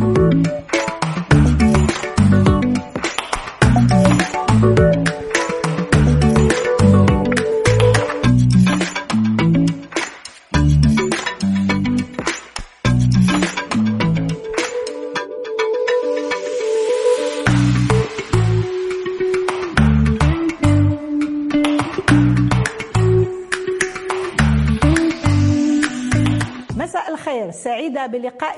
嗯。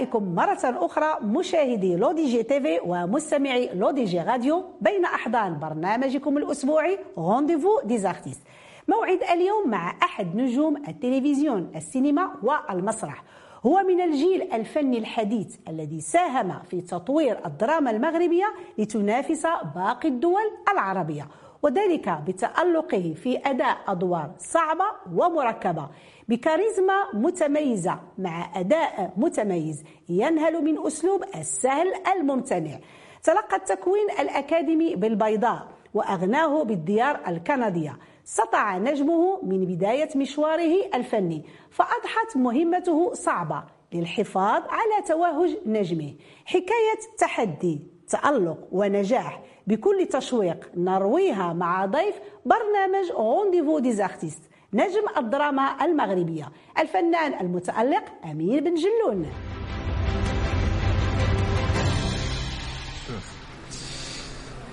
بلقائكم مرة أخرى مشاهدي L'ODJ TV ومستمعي L'ODJ Radio بين أحضان برنامجكم الأسبوعي Rendez-vous des artistes موعد اليوم مع أحد نجوم التلفزيون السينما والمسرح. هو من الجيل الفني الحديث الذي ساهم في تطوير الدراما المغربية لتنافس باقي الدول العربية وذلك بتألقه في أداء أدوار صعبة ومركبة. بكاريزما متميزة مع أداء متميز ينهل من أسلوب السهل الممتنع. تلقى التكوين الأكاديمي بالبيضاء وأغناه بالديار الكندية. سطع نجمه من بداية مشواره الفني فأضحت مهمته صعبة للحفاظ على توهج نجمه. حكاية تحدي تألق ونجاح. بكل تشويق نرويها مع ضيف برنامج Rendez-vous des artistes نجم الدراما المغربية. الفنان المتألق أمين بن جلون.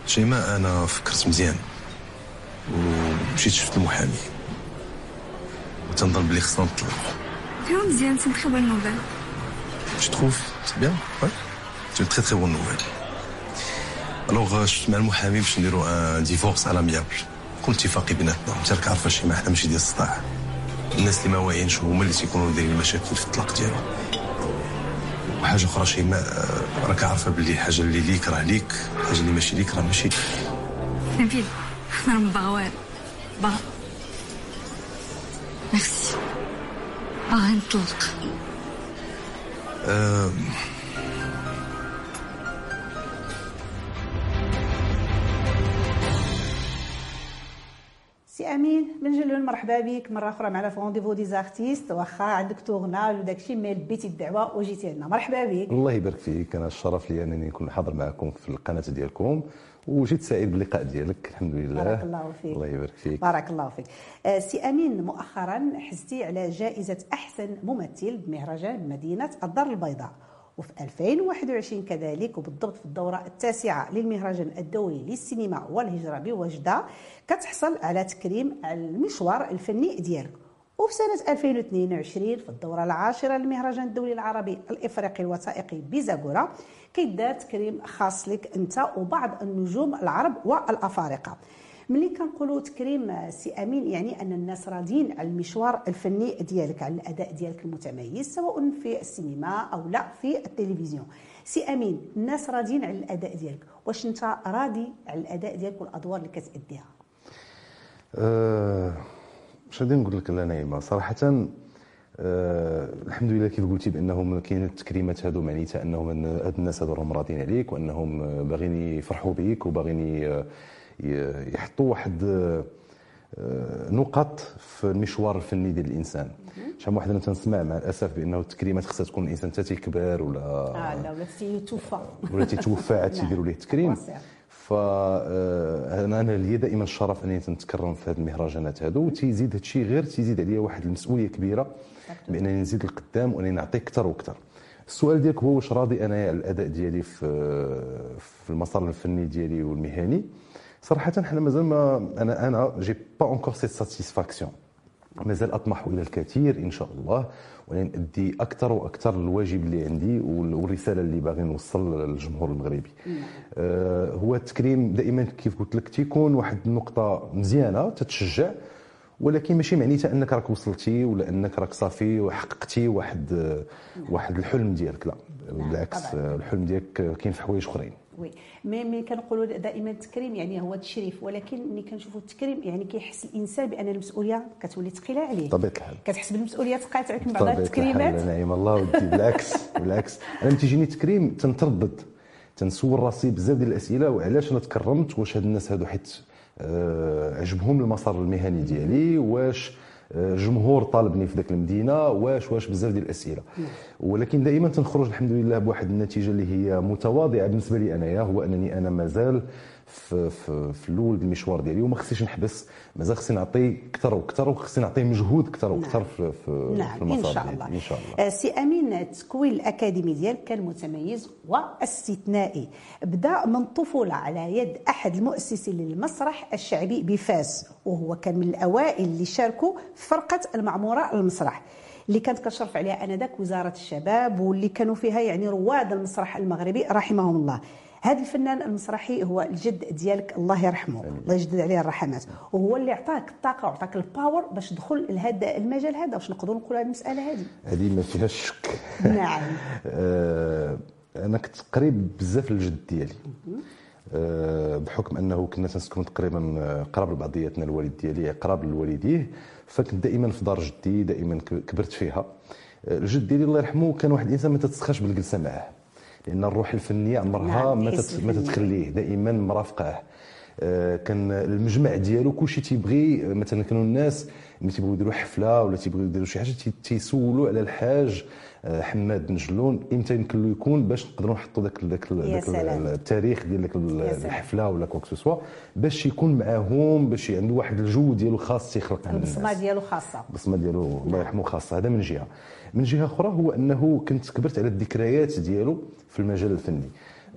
شيماء أنا فكرت مزيان. ومشيت شفت المحامي. وتنظن بلي خصنا نطلق vraiment مزيان c'est très bonne nouvelle Tu trouves C'est bien Ouais. C'est une très très bonne nouvelle. Alors شفت مع المحامي باش نديرو un divorce à l'amiable كل اتفاقي بيناتنا انت راك عارفه شي ما حنا ماشي ديال الصداع الناس اللي ما واعيينش هما اللي تيكونوا دايرين المشاكل في الطلاق ديالهم. وحاجة أخرى شي ما راك عارفة باللي الحاجة اللي ليك راه ليك الحاجة اللي ماشي ليك راه ماشي. ليك نبيل أنا ما باغا والو. باغا ميرسي باغا نطلق. أمين. بن جلون مرحبا بك. مرة أخرى معنا في Rendez-vous des artistes واخا عندك tournage وداك الشيء mais لبيتي الدعوة وجيتي لنا مرحبا بك. الله يبارك فيك. أنا الشرف لي أنني نكون حاضر معكم في القناة ديالكم. وجيت سعيد باللقاء ديالك. الحمد لله. بارك الله فيك. الله يبارك فيك. بارك الله فيك. آه، سي أمين مؤخرا حزتي على جائزة أحسن ممثل بمهرجان مدينة الدار البيضاء. وفي 2021 كذلك وبالضبط في الدورة التاسعة للمهرجان الدولي للسينما والهجرة بوجدة كتحصل على تكريم المشوار الفني ديالك. وفي سنة 2022 في الدورة العاشرة للمهرجان الدولي العربي الإفريقي الوثائقي بزاكورا كيدار تكريم خاص لك أنت وبعض النجوم العرب والأفارقة. ملي كنقولوا تكريم سي أمين يعني أن الناس راضيين على المشوار الفني ديالك على الأداء ديالك المتميز سواء في السينما أو لا في التلفزيون. سي أمين الناس راضيين على الأداء ديالك واش أنت راضي على الأداء ديالك والأدوار اللي كتأديها؟ أه اش غادي نقول لك لا نعيمه صراحة أه الحمد لله كيف قلتي بأنهم كاين التكريمات هادو معنيتها أنهم هاد الناس هادو راهم راضيين عليك وأنهم باغيين يفرحوا بك وباغيين يحطوا واحد آه، نقط في المشوار الفني ديال الإنسان. شحال واحد أنا تنسمع مع الأسف بأنه التكريمات خصها تكون الإنسان حتى تيكبر ولا آه لا ولا تيتوفى ولا تيتوفى عاد تيديروا ليه التكريم. ف آه، أنا ليا دائما الشرف أنني تنتكرم في هذه المهرجانات هادو وتيزيد هذا الشيء غير تيزيد عليا واحد المسؤولية كبيرة بأنني نزيد القدام وأنني نعطي أكثر وأكثر. السؤال ديالك هو واش راضي أنا على الأداء ديالي في في المسار الفني ديالي والمهني؟ صراحة حنا مازال ما أنا أنا j'ai pas encore cette satisfaction مازال أطمح إلى الكثير إن شاء الله ونأدي أكثر وأكثر الواجب اللي عندي والرسالة اللي باغي نوصل للجمهور المغربي. آه هو التكريم دائما كيف قلت لك تيكون واحد النقطة مزيانة تتشجع ولكن ماشي معنيتها أنك راك وصلتي ولا أنك راك صافي وحققتي واحد واحد الحلم ديالك لا. بالعكس الحلم ديالك كاين في حوايج أخرين. وي. مي مي كنقولوا دائما التكريم يعني هو التشريف ولكن ملي كنشوفوا التكريم يعني كيحس الإنسان بأن المسؤولية كتولي ثقيلة عليه. طبيعه الحال. كتحس بالمسؤولية ثقيله عليك من بعض التكريمات. نعم الله ودي بالعكس بالعكس. أنا ملي تيجيني تكريم تنتردد تنسول راسي بزاف ديال الأسئلة وعلاش أنا تكرمت؟ واش هاد الناس هادو حيت آه عجبهم المسار المهني ديالي؟ واش الجمهور طالبني في ذاك المدينة واش واش بزاف ديال الأسئلة. ولكن دائما تنخرج الحمد لله بواحد النتيجة اللي هي متواضعة بالنسبة لي أنايا هو أنني أنا مازال في, في, في الأول المشوار ديالي وما خصنيش نحبس مازال خصني نعطي أكثر وأكثر وخصني نعطي مجهود أكثر وأكثر نعم. في, في, نعم في المسار ان شاء. الله ان شاء الله آه، سي أمين التكوين الأكاديمي ديالك كان متميز واستثنائي بدا من الطفوله على يد أحد المؤسسين للمسرح الشعبي بفاس وهو كان من الأوائل اللي شاركوا في فرقة المعمورة المسرح اللي كانت كشرف عليها آنذاك وزارة الشباب واللي كانوا فيها يعني رواد المسرح المغربي رحمهم الله هذا الفنان المسرحي هو الجد ديالك الله يرحمه الله يجدد عليه الرحمات. وهو اللي عطاك الطاقة وعطاك ال power باش تدخل لهذا المجال هذا واش نقدروا نقولوا هذه المسألة هذه؟ هذه ما فيهاش شك. نعم. آه، أنا كنت قريب بزاف للجد ديالي. آه، بحكم أنه كنا تنسكنوا تقريبا آه، قراب لبعضياتنا الوالد ديالي قراب لوالديه. فكنت دائما في دار جدي دائما كبرت فيها. الجد ديالي الله يرحمه كان واحد الانسان ما تتسخاش بالجلسة معاه. لأن الروح الفنية عمرها نعم، ما ما. تتخليه دائما مرافقاه آه، كان المجمع ديالو كلشي تيبغي آه، مثلا كانوا الناس ملي تيبغيو يديروا حفلة ولا تيبغيو يديروا شي حاجة تي- تيسولوا على الحاج حماد بن جلون إمتى يمكن له يكون باش نقدروا نحطوا ذاك ذاك. التاريخ ديال ذاك. الحفلة ولا quoi que ce soit باش يكون معاهم باش عنده واحد الجو ديالو خاص تيخلق البصمة ديالو خاصة. البصمة ديالو الله يرحمه خاصة. هذا من جهة. من جهة أخرى هو أنه كنت كبرت على الذكريات ديالو في المجال الفني.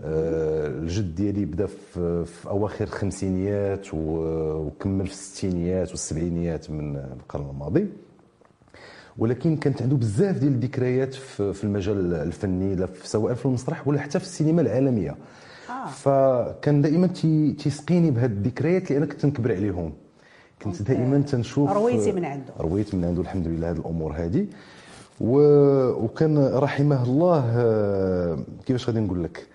آه، الجد ديالي بدا في, في أواخر الخمسينيات وكمل في الستينيات والسبعينيات من القرن الماضي. ولكن كانت عنده بزاف ديال الذكريات في المجال الفني سواء في المسرح ولا حتى في السينما العالمية. آه. فكان دائما تي- تيسقيني بهذه الذكريات اللي أنا كنت نكبر عليهم. كنت دائما تنشوف رويتي من عنده. رويت من عنده الحمد لله هذه الأمور هذه و... وكان رحمه الله آه، كيفاش غادي نقول لك؟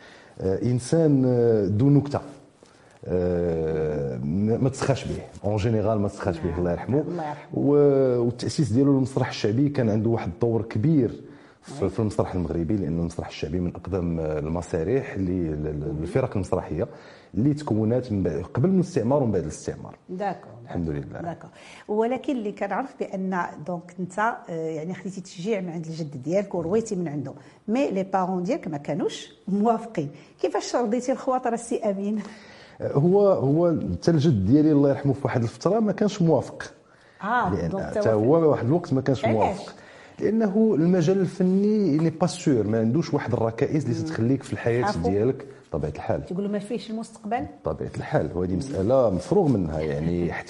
آه، إنسان آه، ذو نكتة. ما ما تسخاش به en général ما تسخاش به الله يرحمه. والتأسيس ديالو للمسرح الشعبي. كان عنده واحد الدور كبير في المسرح المغربي لأن المسرح الشعبي من أقدم المسارح اللي الفرق المسرحية اللي تكونات من بعد قبل الاستعمار ومن بعد الاستعمار. D'accord الحمد لله. D'accord. ولكن اللي كنعرف بأن donc أنت آه، يعني خديتي تشجيع من عند الجد ديالك ورويتي من عنده. mais les parents ديالك ما كانوش موافقين. كيفاش رضيتي الخواطر السي أمين؟ هو هو حتى الجد ديالي الله يرحمه في واحد الفترة ما كانش موافق. آه لأن حتى هو واحد الوقت ما كانش علاش؟ موافق. لأنه المجال الفني ني با سور ما عندوش واحد الركائز اللي تخليك في الحياة. ديالك بطبيعة الحال. تقولوا ما فيهش المستقبل؟ بطبيعة الحال. وهذه مسألة مفروغ منها. يعني حتى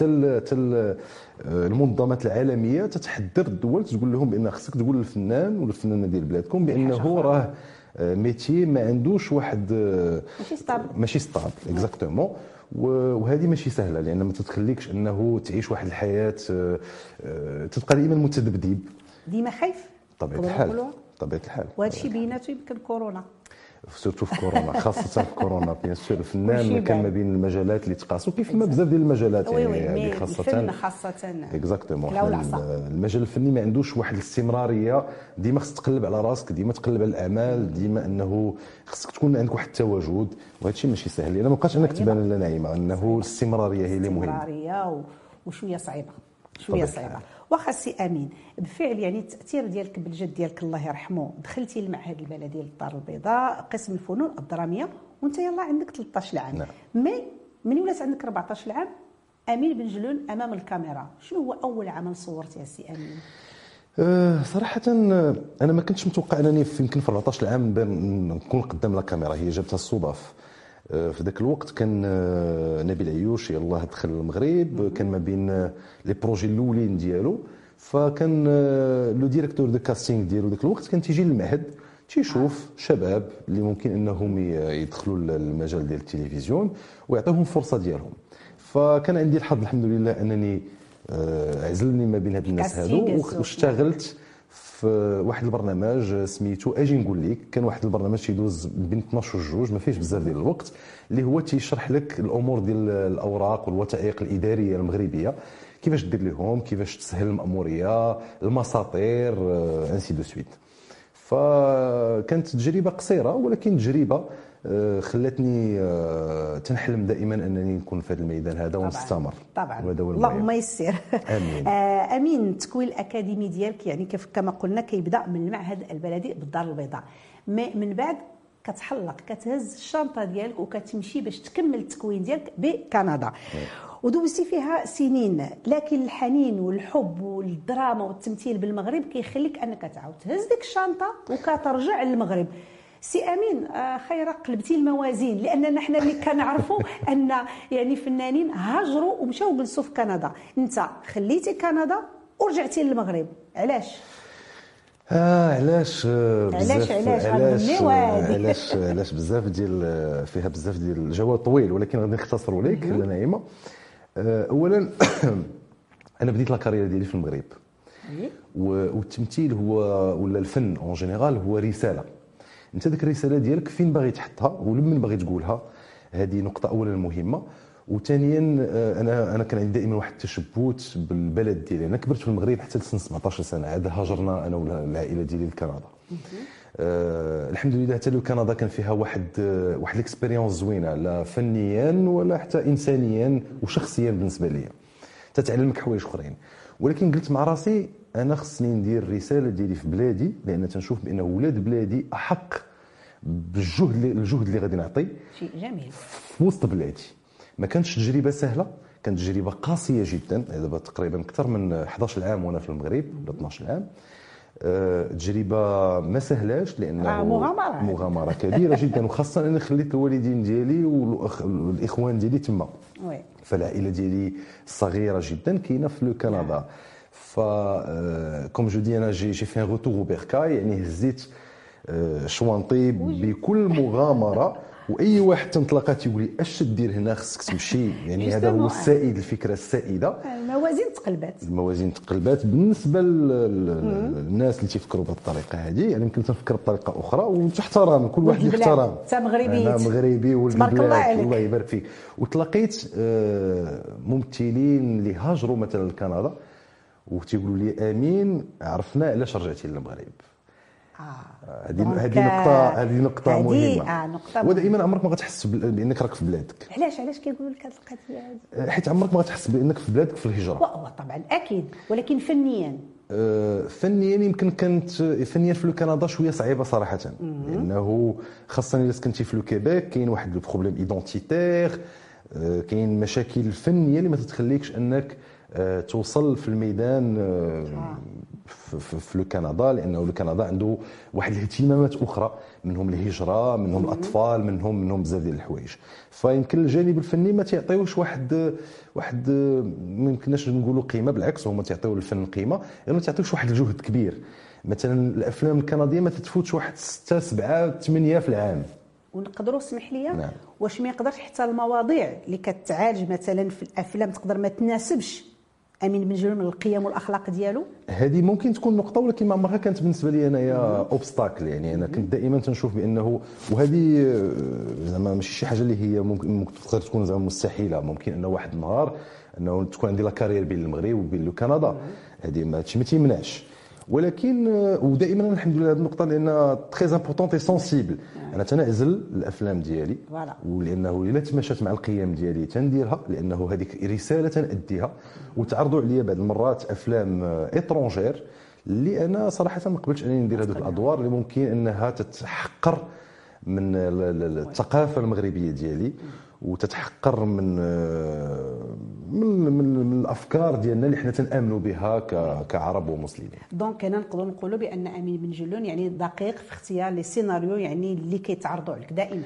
حتى ال- المنظمات العالمية تتحذر الدول تقول لهم بأن خصك تقول للفنان ولا الفنانه ديال بلادكم بأنه راه ميتي ما عندوش واحد آه، ماشي stable. ماشي stable exactement وهذه ماشي سهلة لأن ما تتخليكش أنه تعيش واحد الحياة آه، آه، تبقى دائما متذبذب. ديما خايف. نقدروا الحال؟ بطبيعه الحال. وهذا الشيء بيناتو يمكن كورونا. surtout في كورونا خاصة في كورونا bien sûr الفنان كان. ما بين المجالات اللي تقاسوا كيف ما بزاف ديال المجالات يعني هذه الفن خاصة. Exactement. المجال الفني ما عندوش واحد الاستمرارية. ديما خصك تقلب على راسك ديما تقلب على الاعمال ديما إنه خصك تكون عندك واحد التواجد. وهذا الشيء ماشي سهل. لأن ما بقاش انك تبان لا نعيمة إنه الاستمرارية هي اللي مهمة. استمراريه و- وشوية صعيبة. شوية صعيبة. واخا سي امين بالفعل يعني التأثير ديالك بالجد ديالك الله يرحمه. دخلتي المعهد البلدي للدار البيضاء قسم الفنون الدرامية وانت يلا عندك 13 عام نعم. mais من ولات عندك 14 عام امين بن جلول امام الكاميرا. شنو هو أول عمل صورتي يا سي امين؟ أه، صراحة أنا ما كنتش متوقع أنني في يمكن في 14 عام نكون قدام la caméra هي جابتها الصدف. في ذاك الوقت كان أه، نبيل عيوش يلاه دخل المغرب. كان ما بين أه، les projets الأولين ديالو. فكان le directeur de casting ديالو ذاك الوقت كان تيجي للمعهد تيشوف شباب اللي ممكن إنهم يدخلوا للمجال ديال التلفزيون ويعطيهم الفرصه ديالهم. فكان عندي الحظ الحمد لله أنني عزلني ما بين هاد الناس هادو. واشتغلت في واحد البرنامج سميتو أجي نقول لك كان واحد البرنامج تيدوز بين 12 وجوج ما فيهش بزاف ديال الوقت اللي هو تيشرح لك الأمور ديال الأوراق والوثائق الإدارية المغربية. كيفاش دير لهم كيفاش تسهل الماموريه المساطير ainsi de suite فكانت تجربة قصيرة ولكن تجربة آه، خلتني آه، تنحلم دائما أنني نكون في هذا الميدان هذا ونستمر. طبعا. وهذا هو اللهم. يسر آمين. آه، آمين. التكوين الأكاديمي ديالك يعني كيف كما قلنا كيبدأ من المعهد البلدي بالدار البيضاء. من بعد كتحلق كتهز الشنطة ديالك وكتمشي باش تكمل التكوين ديالك بكندا. ودوزتي فيها سنين. لكن الحنين والحب والدراما والتمثيل بالمغرب كيخليك أنك تعاود تهز ديك الشنطة وكترجع للمغرب. سي أمين آه، خير قلبتي الموازين لاننا حنا اللي كنعرفوا أن يعني فنانين هاجروا ومشاو جلسوا في كندا. انت خليتي كندا ورجعتي للمغرب. علاش؟ آه علاش آه، علاش- بزاف علاش؟ علاش؟ آه،. علاش؟ بزاف ديال آه، فيها بزاف ديال الجواب طويل ولكن غادي نختصر لك نعيمه آه، اولا أنا بديت la carrière ديالي في المغرب. والتمثيل هو ولا الفن en général هو رسالة. انت ديك الرساله ديالك فين باغي تحطها ولمن باغي تقولها؟ هذه نقطة اولا مهمة. وثانيا آه، أنا أنا كان عندي دائما واحد التشبت بالبلد ديالي. أنا كبرت في المغرب حتى لسن 17 سنة. عاد هاجرنا أنا والعائله ديالي لكندا. آه الحمد لله حتى كندا كان فيها واحد آه واحد الاكسبيريونس زوينة لا فنيا ولا حتى انسانيا وشخصيا بالنسبة لي تتعلمك حوايج أخرين. ولكن قلت مع راسي أنا خصني ندير الرساله ديالي في بلادي لأن تنشوف بأن ولاد بلادي أحق بالجهد اللي الجهد اللي غادي نعطي شيء جميل. في وسط بلادي. ما كانتش تجربة سهلة كانت تجربة قاسية جدا. دابا تقريبا أكثر من 11 عام وأنا في المغرب ولا 12 عام آه، تجربة ما سهلاش لأنه آه، مغامرة. مغامرة كبيرة جدا وخاصة أنا خليت الوالدين ديالي والاخوان ديالي تما. وي. فالعائلة ديالي صغيرة جدا كاينة في لو كندا. ف كوم جو دي أنا جي جي في ان روتور بيركاي يعني هزيت آه، شوانطي بكل مغامرة. وأي واحد تنطلقات تيقول لي أش دير هنا خصك تمشي يعني هذا هو. السائد الفكرة السائدة الموازين تقلبات الموازين تقلبات بالنسبة لل- للناس اللي تيفكروا بهذه الطريقة هذه يعني يمكن تنفكر بطريقة أخرى وتحترم كل واحد يحترم. أنت مغربي. أنا مغربي تبارك الله. عليك. الله يبارك فيك وتلاقيت آه، ممثلين اللي هاجروا مثلا لكندا وتيقولوا لي آمين عرفنا علاش رجعتي للمغرب هذه هذه نقطة هذه نقطة هذه- مهمة. آه، نقطة ودائما عمرك ما غتحس بإنك راك في بلادك. علاش علاش كيقولوا لك هذه القضية هذه حيت عمرك ما غتحس بإنك في بلادك في الهجرة. هو طبعا أكيد. ولكن فنيا. آه، فنيا يمكن كانت فنيا في كندا شوية صعيبة صراحة. لأنه خاصه إلا كنتي في le كيبيك كاين واحد le problème identitaire كاين مشاكل فنية اللي ما تتخليكش إنك آه، توصل في الميدان آه، في- le كندا لأنه le كندا عنده واحد الاهتمامات أخرى منهم الهجرة منهم الأطفال منهم منهم بزاف ديال الحوايج. فيمكن الجانب الفني ما تيعطيوش واحد واحد ما يمكنناش نقولوا قيمة بالعكس هما تيعطيو للفن قيمة لأنه ما تعطيوش واحد الجهد كبير. مثلا الأفلام الكندية ما تتفوتش واحد 6 7 8 في العام. ونقدروا اسمح لي نعم. واش ما يقدرش حتى المواضيع اللي كتعالج مثلا في الأفلام تقدر ما تناسبش أمين من القيم والأخلاق ديالو؟ هذه ممكن تكون نقطة ولكن ما عمرها كانت بالنسبة لي أنايا obstacle يعني أنا كنت دائما تنشوف بانه وهذه آه، زعما ماشي شي حاجة اللي هي ممكن ممكن تقدر تكون زعما مستحيلة. ممكن أنه واحد النهار أنه تكون عندي la carrière بين المغرب وبين كندا. هذه ما تيمنعش. ولكن آه، ودائما الحمد لله هذه النقطة لأن très importante et sensible أنا تنعزل الأفلام ديالي voilà. ولأنه إلا تماشات مع القيم ديالي تنديرها لأنه هذيك رسالة تنأديها وتعرضوا عليا بعض المرات أفلام étrangers اللي أنا صراحة ما قبلتش أنني ندير هذوك الأدوار اللي ممكن أنها تتحقر من ال- ال- الثقافة المغربية ديالي. وتتحقر من من من, الأفكار ديالنا اللي حنا تنأمنوا بها كعرب ومسلمين. donc هنا نقدروا نقولوا بأن أمين بن جلول يعني دقيق في اختيار les scénarios يعني اللي كيتعرضوا عليك دائما.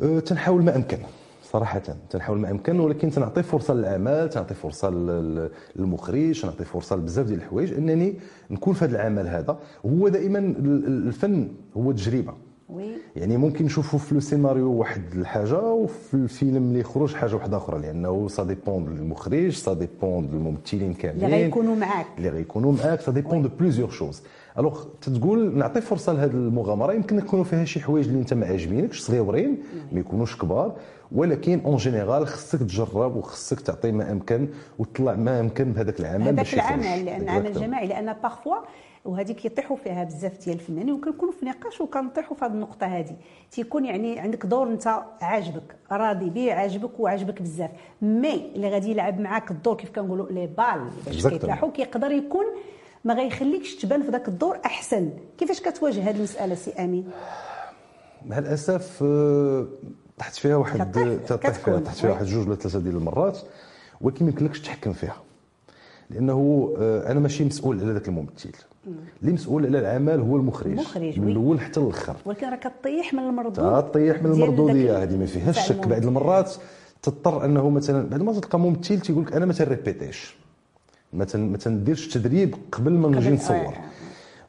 أه، تنحاول ما أمكن صراحة. تنحاول ما أمكن ولكن تنعطي فرصة للعمل تنعطي فرصة لل- للمخرج تنعطي فرصة لبزاف ديال الحوايج. أنني نكون في هذا العمل هذا. هو دائما ال- ال- الفن هو تجربة. oui يعني ممكن نشوفوا في السيناريو واحد الحاجة وفي الفيلم اللي يخرج حاجة واحدة أخرى لأنه ça dépend المخرج ça dépend الممثلين كاملين اللي غيكونوا معاك اللي غيكونوا معاك ça dépend de plusieurs choses alors تتقول نعطي فرصة لهذه المغامرة يمكن يكونوا فيها شي حوايج اللي أنت ما عاجبينكش صغيورين ما يكونوش كبار ولكن en général خصك تجرب وخصك تعطي ما أمكن وتطلع ما أمكن بهذاك العمل هذاك. العمل لأن عمل. جماعي لأن parfois وهذه كيطيحوا فيها بزاف ديال الفنانين وكنكونوا في نقاش وكنطيحوا في هذه النقطة هذه تيكون يعني عندك دور انت عاجبك راضي به عاجبك وعاجبك بزاف mais اللي غادي يلعب معاك الدور كيف كنقولوا les balles باش. كيتلاحوا كيقدر يكون ما غيخليكش تبان في ذاك الدور أحسن كيفاش كتواجه هذه المسألة سي أمين مع الأسف آه، طحت فيها واحد تطيح فيها طحت فيها. واحد جوج ولا ثلاثة ديال المرات ولكن ما يمكنلكش تحكم فيها لأنه آه، أنا ماشي مسؤول على ذاك الممثل. اللي مسؤول على العمل هو المخرج. المخرج، من. الأول حتى الآخر ولكن راه كطيح من المردود. تطيح من المردودية هذه ما فيهاش شك. بعض. المرات تضطر أنه مثلا بعد ما تلقى ممثل تيقول لك أنا ما تنريبيتيش ما تن- ما تنديرش تدريب قبل ما نجي نصور. آه.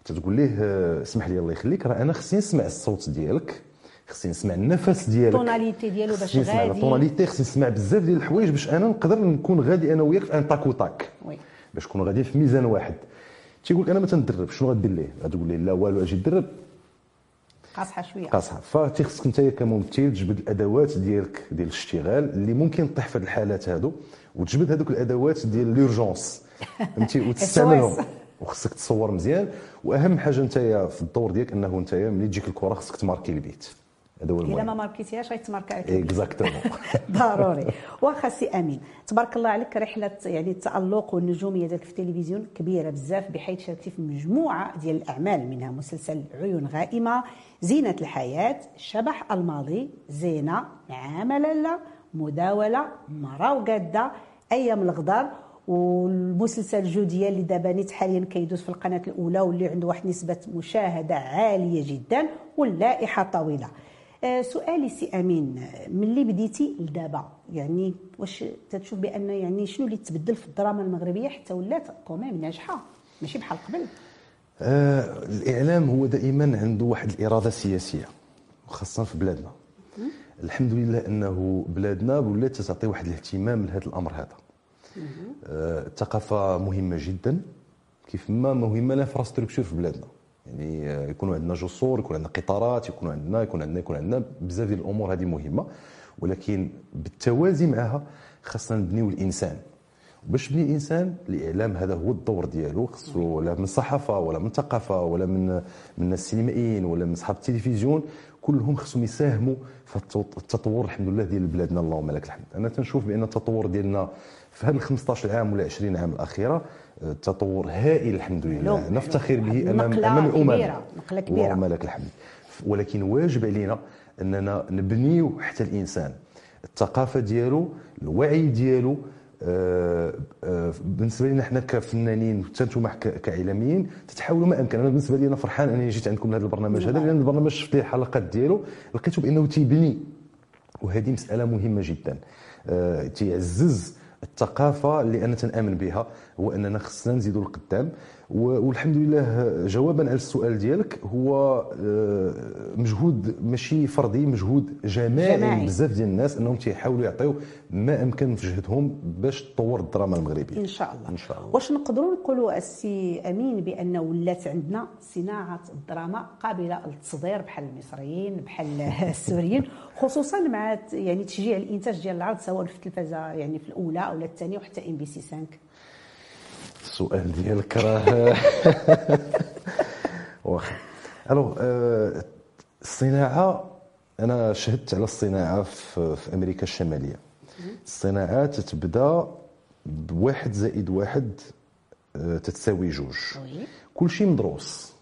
تتقول ليه آه، اسمح لي الله يخليك راه أنا خصني نسمع الصوت ديالك. خصني نسمع النفس ديالك. ال tonalité ديالو باش غادي. ال tonalité خصني نسمع بزاف ديال الحوايج باش أنا نقدر نكون غادي أنا وياك في en tac au tac oui. باش نكون غادي في ميزان واحد. تيقول لك أنا ما تندربش شنو غدير ليه؟ غتقول ليه لا والو أجي ندرب قاصحة شوية. قاصحة. فتيخصك انت كممثل تجبد الأدوات ديالك ديال الاشتغال اللي ممكن تطيح في هذه الحالات هادو وتجبد هذوك الأدوات ديال l'urgence فهمتي؟ وتستعملهم. وخصك تصور مزيان. وأهم حاجة انت في الدور ديالك أنه انت ملي تجيك الكرة خصك تماركي ال but. هذا هو إلا ما المهم ماركيتيهاش غيتماركا عليك. exactement ضروري. واخا سي أمين تبارك الله عليك رحلة يعني التالق والنجوميه ديالك في التلفزيون كبيرة بزاف بحيث شاركتي في مجموعة ديال الأعمال منها مسلسل عيون غائمة زينة الحياة شبح الماضي زينة لالا مداولة مرا وقادة أيام الغدار والمسلسل جوديا اللي دابا نيت حاليا كيدوز في القناة الأولى واللي عنده واحد نسبة مشاهدة عالية جدا واللائحة طويلة. سؤالي سي أمين آه، ملي بديتي لدابا؟ يعني واش تتشوف بأن يعني شنو اللي تبدل في الدراما المغربية حتى ولات quand même ناجحة؟ ماشي بحال قبل. آه الإعلام هو دائما عنده واحد الإرادة سياسية وخاصة في بلادنا. الحمد لله أنه بلادنا ولات تعطي واحد الاهتمام لهذا الأمر هذا. آه الثقافة مهمة جدا كيف ما مهمة الإنفراستركتور في بلادنا. يعني آه، يكونوا عندنا جسور يكون عندنا قطارات يكون عندنا يكون عندنا يكون عندنا بزاف ديال الأمور هذه مهمة. ولكن بالتوازي معها خاصنا نبنيو الإنسان. باش تبني الإنسان الإعلام هذا هو الدور ديالو. خصو لا من الصحافه ولا من الثقافه ولا من من السينمائيين ولا من اصحاب التلفزيون كلهم خصهم يساهموا في التط- التطور الحمد لله ديال بلادنا. اللهم لك الحمد. أنا تنشوف بأن التطور ديالنا في هذه ال 15 عام ولا 20 عام الأخيرة تطور هائل الحمد لله. نفتخر به امام أمام الأمم. كبيرة، نقلة كبيرة. اللهم لك الحمد. ولكن واجب علينا أننا نبنيو حتى الإنسان. الثقافة ديالو الوعي ديالو آه، آه، بالنسبة لنا حنا كفنانين حتى أنتم كإعلاميين تتحاولوا ما أمكن. أنا بالنسبة لي أنا فرحان أنني جيت عندكم لهذا البرنامج هذا لأن البرنامج شفت ليه الحلقات ديالو لقيته بانه تيبني. وهذه مسألة مهمة جدا. آه، تيعزز الثقافة اللي أنا تنآمن بها. هو أننا خصنا نزيدوا القدام. والحمد لله جوابا على السؤال ديالك هو آه، مجهود ماشي فردي مجهود جماعي, جماعي. بزاف ديال الناس أنهم تيحاولوا يعطيو ما أمكن في جهدهم باش تطور الدراما المغربية. إن شاء الله. إن شاء الله. واش نقدروا نقولوا السي أمين بأن ولات عندنا صناعة الدراما قابلة للتصدير بحال المصريين بحال السوريين خصوصا مع يعني تشجيع الإنتاج ديال العرض سواء في التلفزه يعني في الأولى أو الثانية وحتى إم بي سي 5 السؤال ديالك راه. واخا. alors آه، الصناعة أنا شهدت على الصناعة في, في أمريكا الشمالية. الصناعة تتبدأ بواحد زائد واحد آه، تتساوي جوج. كل شيء مدروس.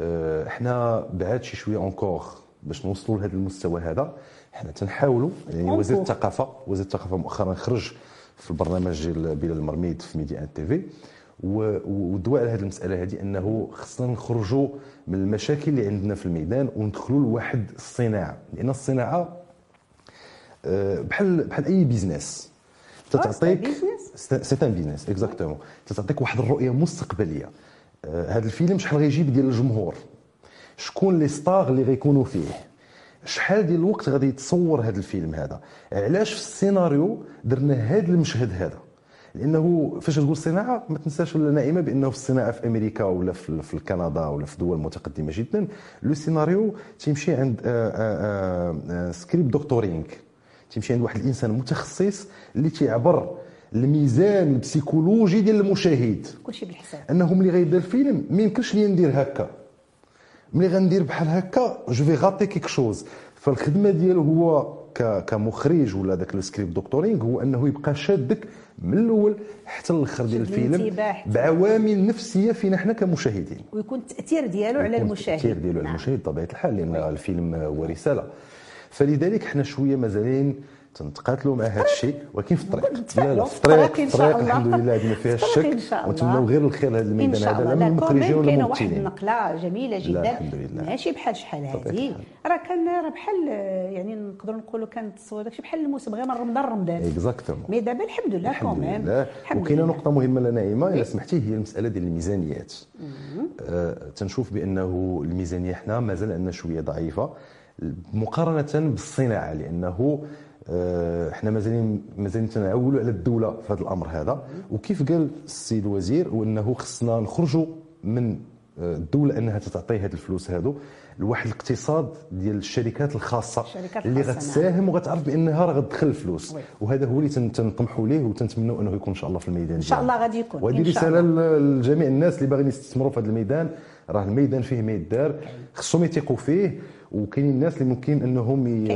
آه، إحنا بعاد شي شوية encore باش نوصلوا لهذا المستوى هذا إحنا تنحاولوا. يعني وزير. الثقافه وزير الثقافة مؤخرا خرج في البرنامج ديال بلال المرميد في Medi1 TV. و- ودوى على هذه المسألة هذه إنه خصنا نخرجوا من المشاكل اللي عندنا في الميدان وندخلوا لواحد الصناعة. لأن الصناعة آه، بحال بحال أي business تتعطيك. c'est un business exactement تتعطيك واحد الرؤية مستقبلية. آه، هذا الفيلم شحال غيجيب ديال الجمهور؟ شكون les stars اللي غيكونوا فيه؟ شحال ديال الوقت غادي يتصور هذا الفيلم هذا؟ علاش في السيناريو درنا هذا المشهد هذا؟ لأنه فاش تقول صناعة ما تنساش لالة نعيمة بأنه في الصناعة في أمريكا ولا في, في كندا ولا في دول متقدمة جدا le scénario تيمشي عند آه، آه، آه، script doctoring تيمشي عند واحد الإنسان متخصص اللي تيعبر الميزان ال psychologie ديال المشاهد. كلشي بالحساب. أنه ملي غيدير الفيلم ما يمكنش لي ندير هكا. ملي غندير بحال هكا je vais rater quelque chose فالخدمة ديالو هو كمخرج ولا داك ال script doctoring هو أنه يبقى شادك من الأول حتى الآخر ديال الفيلم بعوامل نفسية فينا حنا كمشاهدين. ويكون التأثير ديالو على المشاهد. التأثير ديالو على نعم. المشاهد بطبيعه الحال لأن الفيلم هو رسالة. فلذلك حنا شوية مازالين تنتقاتلوا مع هذا الشيء ولكن في الطريق. لا لا في الطريق في الطريق. الحمد لله هذه ما فيهاش في الطريق الشك. ونتمنوا غير الخير لهذا إن الميدان هذا لا للمخرجين كومين ولا كاينة واحد النقلة جميلة جدا الحمد لله. ماشي بحال شحال هذه. راه كان راه بحال يعني نقدروا نقولوا كانت تصور داكشي بحال الموسم غير من رمضان رمضان exactement mais دابا الحمد لله quand même وكاينة. نقطة مهمة لالة نعيمة إلا سمحتي هي المسألة ديال الميزانيات آه تنشوف بأنه الميزانية حنا مازال عندنا شوية ضعيفة مقارنة بالصناعة لأنه آه، حنا مازالين مازالين تنعولوا على الدولة في هذا الأمر هذا. وكيف قال السيد الوزير وإنه خصنا نخرجوا من آه، الدولة إنها تعطي هذه الفلوس هذو. لواحد الاقتصاد ديال الشركات الخاصة الشركات اللي الخاصة، غتساهم وغتعرف بأنها راه غتدخل الفلوس. وهذا هو اللي تن- تنطمحوا ليه وتنتمنوا أنه يكون إن شاء الله في الميدان إن شاء الله غادي يكون وهذه رسالة لجميع الناس اللي باغيين يستثمروا في هذا الميدان. راه الميدان فيه ما يدار خصهم يثقوا فيه. وكاينين الناس اللي ممكن انهم.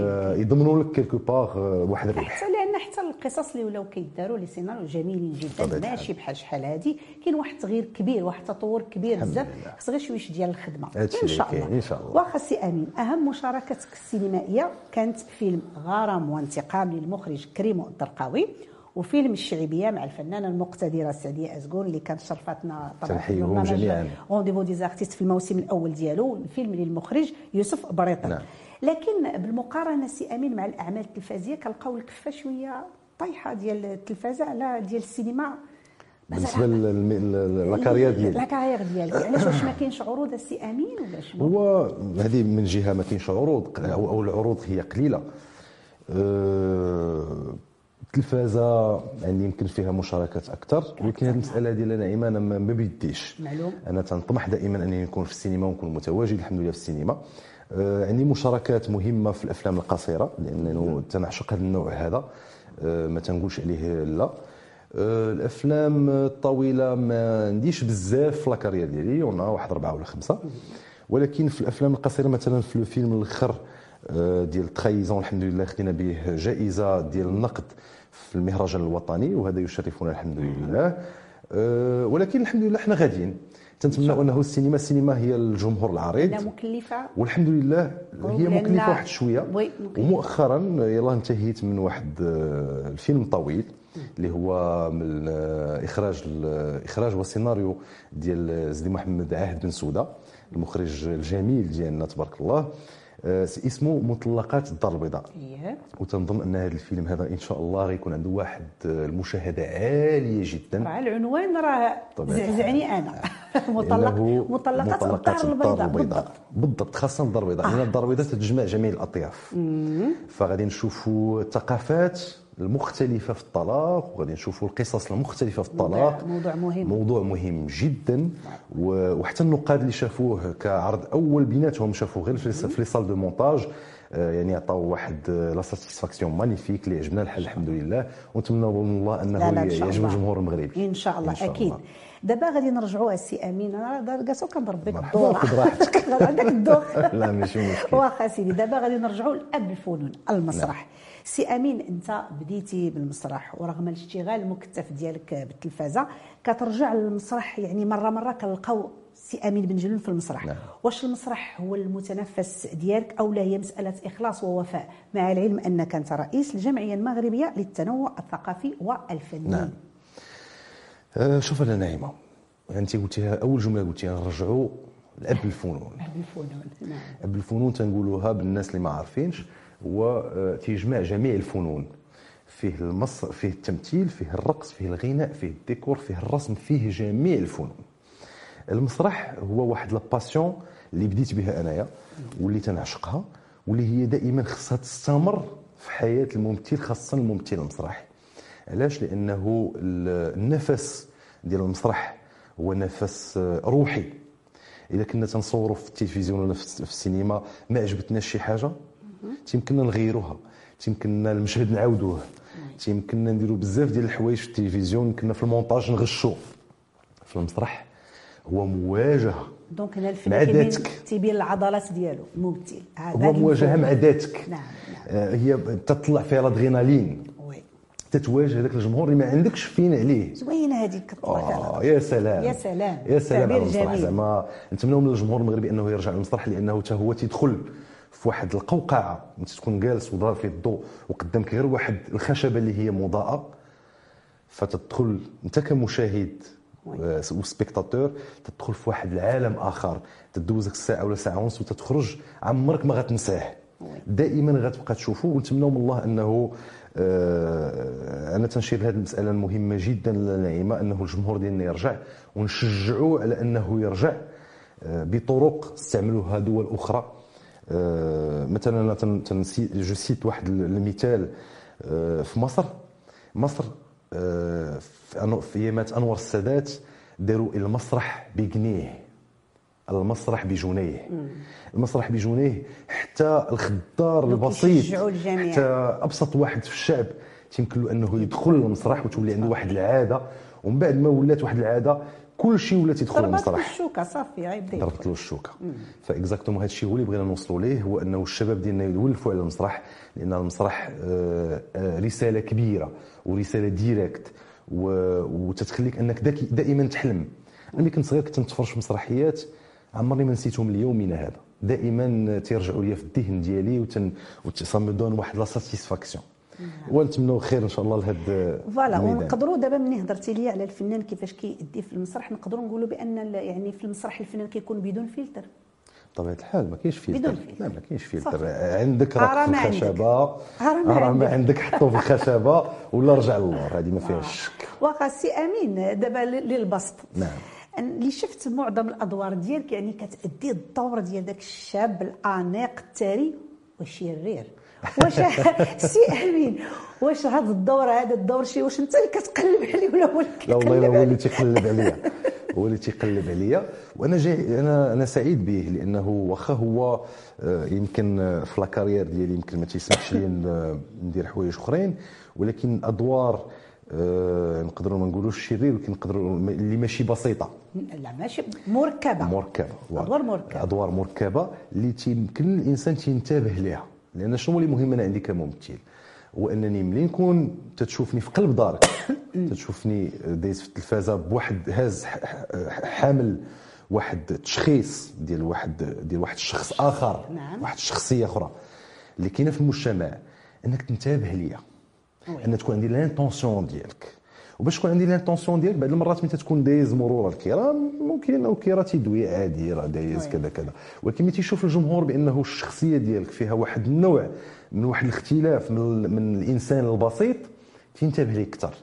يضمنوا لك quelque part واحد الربح حتى لأن حتى القصص اللي ولاو كيداروا les scénarios جميلين جدا ماشي بحال شحال هذه كاين واحد التغيير كبير واحد التطور كبير بزاف. خص غير شويش ديال الخدمة ان شاء الله إن شاء الله. واخا سي أمين أهم مشاركتك السينمائية كانت فيلم غرام وانتقام للمخرج كريمو الدرقاوي وفيلم الشعبيه مع الفنانة المقتدرة السعديه ازقون اللي كانت شرفتنا طبعا برنامج جميعاً. rendez-vous des artistes في الموسم الأول ديالو الفيلم للمخرج يوسف بريطة. نعم. لكن بالمقارنة سي أمين مع الأعمال التلفزيونيه كنلقاو الكفة شوية طايحة ديال التلفازة على ديال السينما. بالنسبة ل la carrière ديالي لا carrière ديالك. علاش واش ما كاينش عروض السي أمين ولا شنو؟ هو هذه من جهة ما كاينش عروض. أو العروض هي قليلة. أه، التلفازة يعني يمكن فيها مشاركات أكثر ولكن هذه المسألة ديال نعيمة أنا ما ما بيديش. معلوم. أنا تنطمح دائما أنني نكون في السينما ونكون متواجد الحمد لله في السينما. أه، عندي مشاركات مهمة في الأفلام القصيرة لأنه تنعشق هذا النوع هذا. أه، ما تنقولش عليه لا. أه، الأفلام الطويلة ما عنديش بزاف في لاكارير ديالي هنا واحد اربعه ولا خمسة. ولكن في الأفلام القصيرة مثلا في الفيلم الأخر آه، ديال تخيزون الحمد لله خدينا به جائزة ديال النقد. في المهرجان الوطني وهذا يشرفنا الحمد لله. آه، ولكن الحمد لله إحنا غاديين. تنتمنى أنه السينما السينما هي الجمهور العريض. لا مكلفة. والحمد لله هي مكلفة واحد شوية. ومؤخرا يلا انتهيت من واحد آه، الفيلم طويل اللي هو من آه، إخراج ال- إخراج وسيناريو ديال سيدي محمد عاهد بن سوده المخرج الجميل ديالنا تبارك الله. اسمه مطلقات الدار البيضاء. إيه. وتنظن أن هذا الفيلم هذا إن شاء الله غيكون عنده واحد آه، المشاهدة عالية جدا. راه العنوان راه زعزعني أنا. مطلق لأنه مطلقات الدار البيضاء. بالضبط. خاصة الدار البيضاء لأن الدار البيضاء تتجمع جميع الأطياف. فغادي نشوفوا الثقافات المختلفة في الطلاق وغادي نشوفوا القصص المختلفة في الطلاق. موضوع مهم. موضوع مهم جدا. وحتى النقاد اللي شافوه كعرض أول بيناتهم شافوه غير في les salles de montage آه، يعني عطاو واحد آه، la satisfaction magnifique اللي عجبنا الحال الحمد لله. ونتمنوا من الله أنه لا لا يعجب الجمهور المغربي إن شاء الله إن شاء أكيد. دابا غادي نرجعوا السي امين أنا كاسو كنضرب بك الدور. عندك الدور. لا ماشي مشكل واخا سيدي. دابا غادي نرجعوا لأب الفنون المسرح. سي أمين أنت بديتي بالمسرح ورغم الاشتغال المكثف ديالك بالتلفازة كترجع للمسرح يعني مرة مرة كنلقاو سي أمين بنجلون في المسرح. نعم. واش المسرح هو المتنفس ديالك أو لا؟ هي مسألة إخلاص ووفاء مع العلم أنك أنت رئيس الجمعية المغربية للتنوع الثقافي والفني. نعم. آه، شوف أنا نعيمه أنت قلتيها أول جملة قلتيها نرجعوا لأب الفنون. أب الفنون نعم. أب الفنون تنقولوها بالناس اللي ما عارفينش. هو آه، تيجمع جميع الفنون. فيه النص فيه التمثيل فيه الرقص فيه الغناء فيه الديكور فيه الرسم فيه جميع الفنون. المسرح هو واحد la passion اللي بديت بها أنايا واللي تنعشقها واللي هي دائما خصها تستمر في حياة الممثل خاصه الممثل المسرحي. علاش؟ لأنه ال- النفس ديال المسرح هو نفس آه، روحي. إذا كنا تنصوروا في التلفزيون ولا في السينما ما عجبتناش شي حاجة تيمكننا نغيروها تيمكننا المشهد نعاودوه تيمكننا نديروا بزاف ديال الحوايج في التلفزيون كنا في المونتاج نغشوا في المسرح هو مواجهة donc هنا الفن كيبين ذاتك. تيبين العضلات ديالو الممثل آه، هو مواجهة. مع ذاتك. نعم نعم. آه، هي تطلع فيها الأدرينالين. تتواجه هذاك الجمهور اللي ما عندكش فين عليه. زوينة هذيك آه يا سلام. يا سلام. يا سلام على المسرح. زعما نتمنوا من الجمهور المغربي أنه يرجع للمسرح لأنه حتى هو تيدخل في واحد القوقعة انت تكون جالس ودار في الضوء وقدامك غير واحد الخشبة اللي هي مضاءة فتدخل انت كمشاهد آه، وسبيكتاتور تدخل في واحد العالم آخر تدوزك الساعة ولا ساعة ونص وتتخرج عمرك ما غتنساه. دائما غتبقى تشوفه ونتمنوا من الله أنه آه، أنا تنشير لهذه المسألة المهمة جدا لنعيمه أنه الجمهور ديالنا يرجع ونشجعوه على أنه يرجع آه، بطرق استعملوها دول أخرى. مثلا أنا تن- تنسي je cite واحد المثال آه، في مصر. مصر آه، في أيامات أنور السادات داروا المسرح بجنيه. المسرح بجنيه. المسرح بجنيه حتى الخضار donc البسيط. حتى أبسط واحد في الشعب تيمكن له أنه يدخل للمسرح وتولي عنده واحد العادة. ومن بعد ما ولات واحد العادة كل شيء ولا تيدخل ضربات للمسرح الشوكة صافي غيبدا. ضربت له الشوكة. ف exactement هذا الشيء هو اللي بغينا نوصلوا ليه هو أنه الشباب ديالنا يولفوا على المسرح لأن المسرح آه، آه، رسالة كبيرة ورسالة directe وتتخليك أنك دائما تحلم. أنا ملي كنت صغير كنت نتفرج في مسرحيات عمرني ما نسيتهم ليومنا هذا. دائما تيرجعوا لي في الذهن ديالي وتن وتصمدون واحد la satisfaction ونتمنوا خير إن شاء الله لهذا voilà. ونقدروا دابا ملي هضرتي لي على الفنان كيفاش كيأدي في المسرح نقدروا نقولوا بأن يعني في المسرح الفنان كيكون بدون فلتر بطبيعه الحال ما كاينش فلتر بدون فلتر. لا ما كاينش فلتر صح. عندك آه، راه راه في. الخشبة آه، راه ما ما عندك. حطه في الخشبة ولا رجع للور هذه ما فيهاش شك واخا سي أمين دابا للبسط نعم. اللي شفت معظم الأدوار ديالك يعني كتأدي الدور ديال داك الشاب الأنيق الثري والشرير واش سي امين؟ واش هذا الدور هذا الدور شي واش انت اللي كتقلب عليه ولا هو اللي لا والله هو اللي؟ تيقلب عليا. هو اللي تيقلب عليا. وأنا جاي أنا أنا سعيد به لأنه واخا هو آه، يمكن في la carrière ديالي يمكن ما تيسمحش لي ندير حوايج اخرين. ولكن ادوار آه، نقدروا ما نقولوش شرير ولكن نقدروا اللي ماشي بسيطة. لا ماشي مركبة. مركبة. أدوار مركبة. أدوار مركبة اللي تيمكن الإنسان تينتبه لها لأن شنو اللي مهم أنا عندي كممثل هو انني ملي نكون تتشوفني في قلب دارك تتشوفني دايز في التلفازة بواحد هاز حامل واحد التشخيص ديال واحد ديال واحد الشخص آخر نعم. واحد الشخصيه أخرى اللي كاينة في المجتمع أنك تنتبه ليا. ان تكون عندي l'attention ديالك وباش تكون عندي l'attention ديالك بعض المرات ملي تكون دايز مرور الكرام ممكن انه كي تيدوي عادي راه دايز. كذا كذا ولكن ملي تيشوف الجمهور بأنه الشخصية ديالك فيها واحد النوع من واحد الاختلاف من, من الإنسان البسيط تنتبه ليه أكثر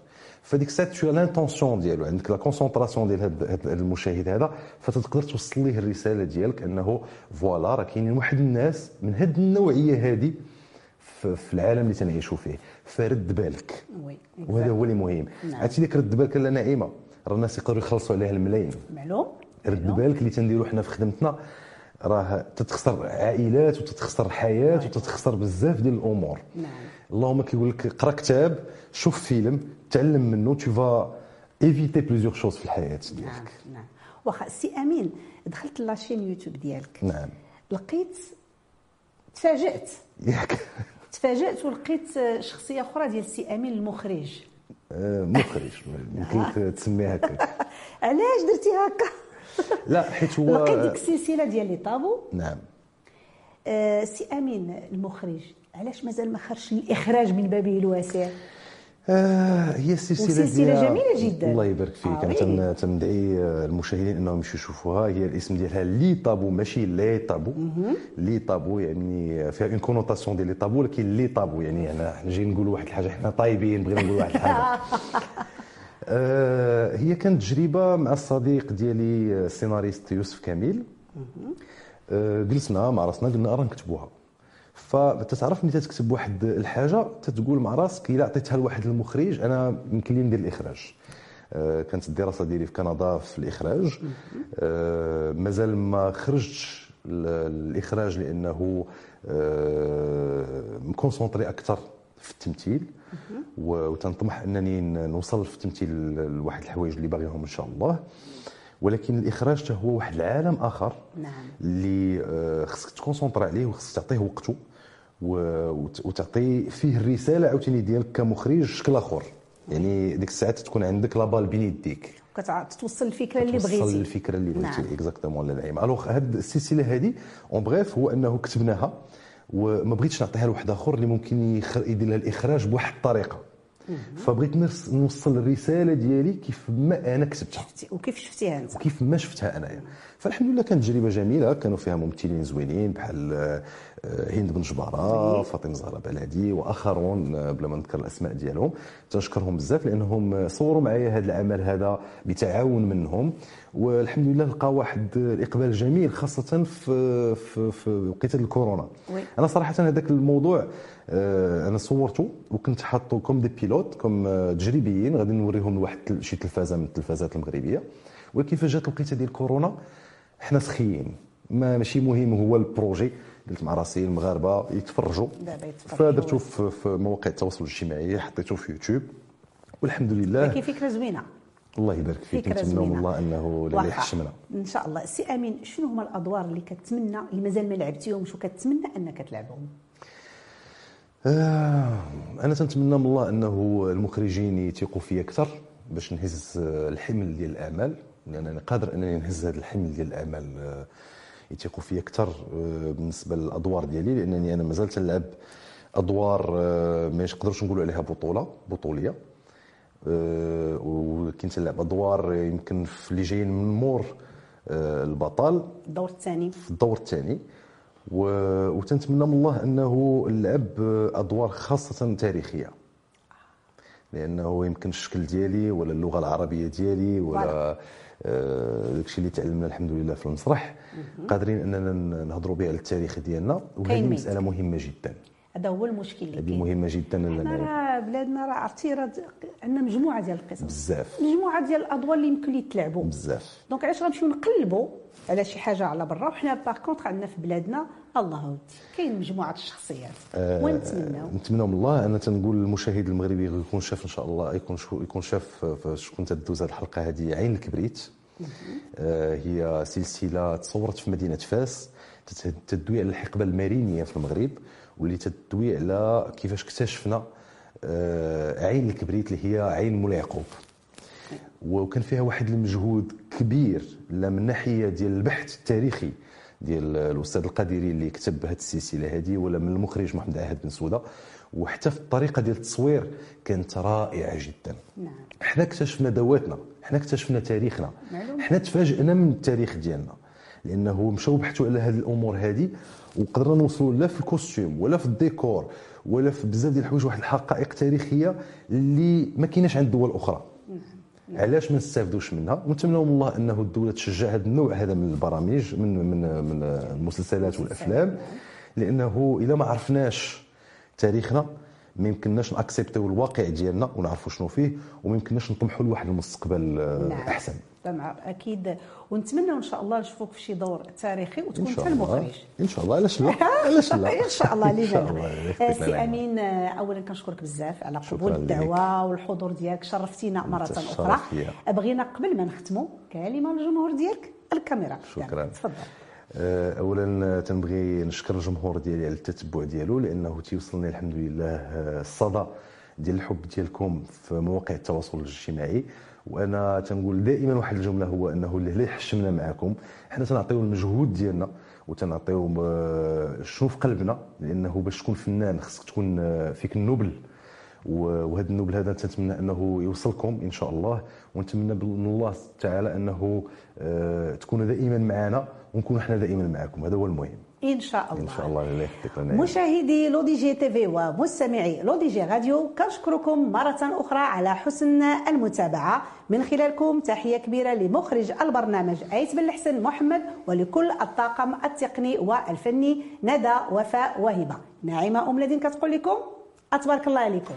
فديك الساعة toute l'attention ديالو عندك la concentration ديال هاد المشاهد هذا فتقدر توصل ليه الرسالة ديالك أنه voilà راه كاينين واحد الناس من هاد النوعية هذه في في العالم اللي تنعيشوا فيه فرد بالك. oui وهذا هو اللي مهم نعم. عرفتي ديك رد بالك لا نعيمه راه الناس يقدروا يخلصوا عليها الملايين. معلوم رد. بالك اللي تنديروا حنا في خدمتنا راه تتخسر عائلات وتتخسر حياة وتتخسر بزاف ديال الأمور. نعم. اللهم كيقول لك قرا كتاب شوف فيلم تعلم منه tu vas éviter plusieurs choses في الحياة. نعم ديالك نعم. واخا سي أمين دخلت la chaîne يوتيوب ديالك. نعم. لقيت تفاجأت. ياك. تفاجأت ولقيت شخصية أخرى ديال سي أمين المخرج. آه، مخرج. يمكن لك تسميها هكا. علاش درتي هكا؟ لا حيت هو لقيت ديك السلسلة ديال les tabous. نعم. آه سي أمين المخرج. علاش مازال ما خرجش الإخراج من بابه الواسع؟ آه هي السلسلة وسلسلة ديال- جميلة جدا. الله يبارك فيك. آه، أنا تندعي المشاهدين إنهم يمشوا يشوفوها. هي الاسم ديالها لي طابو ماشي les tabous. لي طابو يعني فيها une connotation ديال les tabous ولكن لي طابو. يعني أنا حنا جايين نقولوا واحد الحاجة حنا طايبين بغينا نقولوا واحد الحاجة. آه، هي كانت تجربة مع الصديق ديالي آه، السيناريست يوسف كامل آه، جلسنا مع راسنا قلنا راه نكتبوها. فتتعرف ملي تكتب واحد الحاجة تتقول مع راسك إلا عطيتها لواحد المخرج أنا يمكن لي ندير الإخراج. آه، كانت الدراسة ديالي في كندا في الإخراج. آه، مازال ما خرجتش ال- الاخراج لأنه آه، مكونسونطري أكثر في التمثيل. وتنطمح أنني نوصل في التمثيل لواحد الحوايج اللي باغيهم إن شاء الله. ولكن الإخراج حتى هو واحد العالم آخر. نعم. اللي خصك تكونسونطرا عليه وخصك تعطيه وقته. وتعطي فيه الرسالة عاوتاني ديالك كمخرج شكل آخر. يعني ديك الساعات تكون عندك لا بال بين يديك. كتوصل الفكرة اللي توصل بغيتي. الفكرة اللي بغيتي. نعم. اكزاكتومون لا نعيم الوغ هاد السلسلة هذه اون بغيف هو أنه كتبناها وما بغيتش نعطيها لواحد آخر اللي ممكن يدير لها الإخراج بواحد الطريقة. فبغيت نوصل الرسالة ديالي كيف ما أنا كتبتها. وكيف شفتيها أنت؟ وكيف ما شفتها أنايا. فالحمد لله كانت تجربة جميلة كانوا فيها ممثلين زوينين بحال آه، هند بن جبارة فاطمة زهرة بلادي وآخرون آه، بلا ما نذكر الأسماء ديالهم. تنشكرهم بزاف لأنهم صوروا معايا هذا العمل هذا بتعاون منهم. والحمد لله لقى واحد الإقبال جميل خاصة في في في وقيته الكورونا. oui. أنا صراحة هذاك الموضوع آه، أنا صورته وكنت حاطه comme des pilotes comme تجريبيين. غادي نوريهم لواحد شي تلفازة من التلفازات المغربية. ولكن فاش جات الوقيته ديال كورونا؟ حنا سخيين. ما ماشي مهم هو ال projet. قلت مع راسي المغاربة يتفرجوا. فدرتو في, في مواقع التواصل الاجتماعي حطيته في يوتيوب. والحمد لله لكن فكرة زوينة. الله يبارك فيك. نتمنى من الله أنه لا. يحشمنا. إن شاء الله. سي أمين شنو هما الأدوار اللي كتمنى اللي مازال ما لعبتيهمش وكتمنى أنك تلعبهم؟ آه أنا تنتمنى من الله أنه المخرجين يثيقوا فيا أكثر باش نهز الحمل ديال الأعمال. لأن أنا قادر إنني نهز هذا الحمل ديال الاعمال آه، يثيقوا فيا أكثر آه، بالنسبة للأدوار ديالي لأنني أنا مازال تنلعب أدوار آه، ما نقدرش نقولوا عليها بطولة بطولية وكنت تنلعب أدوار يمكن في اللي جايين من مور البطل. الدور الثاني. في الدور الثاني. وتنتمنى من الله أنه نلعب أدوار خاصة تاريخية. لأنه يمكن الشكل ديالي ولا اللغة العربية ديالي ولا آه، داكشي اللي تعلمنا الحمد لله في المسرح. قادرين أننا نهضروا به على التاريخ ديالنا. وهذه مسألة مهمة جدا. هذا هو المشكل اللي هذه مهمة جدا لنا راه بلادنا راه عرفتي راه عندنا مجموعة ديال القصص. بزاف. مجموعة ديال الأدوار اللي يمكن يتلعبوا. بزاف. donc علاش غنمشيو نقلبوا على شي حاجة على برا؟ وحنا par contre عندنا في بلادنا الله كاين مجموعة الشخصيات. ونتمناو نتمنى من الله أنا تنقول للمشاهد المغربي يكون شاف إن شاء الله يكون شو يكون شاف كنت تدوز هذه الحلقة هذه عين الكبريت آه، هي سلسلة تصورت في مدينة فاس تدوي على الحقبة المارينية في المغرب واللي تدوي على كيفاش اكتشفنا آه، عين الكبريت اللي هي عين مولاي يعقوب. وكان فيها واحد المجهود كبير لا من ناحية ديال البحث التاريخي ديال الأستاذ القادري اللي كتب هذه السلسلة هذه ولا من المخرج محمد عهد بن سوده وحتى في الطريقة ديال التصوير كانت رائعة جدا. نعم. حنا اكتشفنا ذواتنا حنا اكتشفنا تاريخنا. معلوم. حنا تفاجئنا من التاريخ ديالنا. لأنه مشاو بحثوا على هذه الأمور هذه وقدرنا نوصلوا لا في ال costume ولا في الديكور ولا في بزاف ديال الحوايج واحد الحقائق تاريخية اللي ما كايناش عند دول أخرى. علاش ما نستافدوش منها؟ ونتمنوا من الله أنه الدولة تشجع هذا النوع هذا من البرامج من من من المسلسلات والأفلام. لأنه إذا ما عرفناش تاريخنا ما يمكنناش ناكسبتيو الواقع ديالنا ونعرفوا شنو فيه وما يمكنناش نطمحوا لواحد المستقبل آه، نعم. أحسن. طبعا أكيد. ونتمنى إن شاء الله نشوفوك في شي دور تاريخي وتكون انت الله. المخرج إن شاء الله. علاش لا؟ علاش لا؟ إن شاء الله لينا سي. أمين اولا كنشكرك بزاف على قبول. الدعوة والحضور ديالك. شرفتينا مرة أخرى. بغينا قبل ما نختموا كلمة للجمهور ديالك الكاميرا. شكراً. تفضل. آه، اولا تنبغي نشكر الجمهور ديالي على التتبع ديالو لأنه تيوصلني الحمد لله آه، الصدى ديال الحب ديالكم في مواقع التواصل الاجتماعي. وأنا تنقول دائما واحد الجملة هو انه اللي يحشمنا معكم حنا تنعطيو المجهود ديالنا وتنعطيو آه، شنو في قلبنا لأنه باش تكون فنان خصك تكون آه، فيك النبل وهذا النوبل هذا تنتمنى انه يوصلكم إن شاء الله. ونتمنى من الله تعالى انه آه، تكونوا دائما معنا ونكونوا إحنا دائما معكم هذا هو المهم. ان شاء الله ان شاء الله لنا مشاهدي لو دي جي تي في ومستمعي لو دي جي راديو كنشكركم مرة أخرى على حسن المتابعة. من خلالكم تحية كبيرة لمخرج البرنامج أيت بن الحسن محمد ولكل الطاقم التقني والفني ندى وفاء وهبة. ناعمة أم لدين كتقول لكم أتبارك الله عليكم.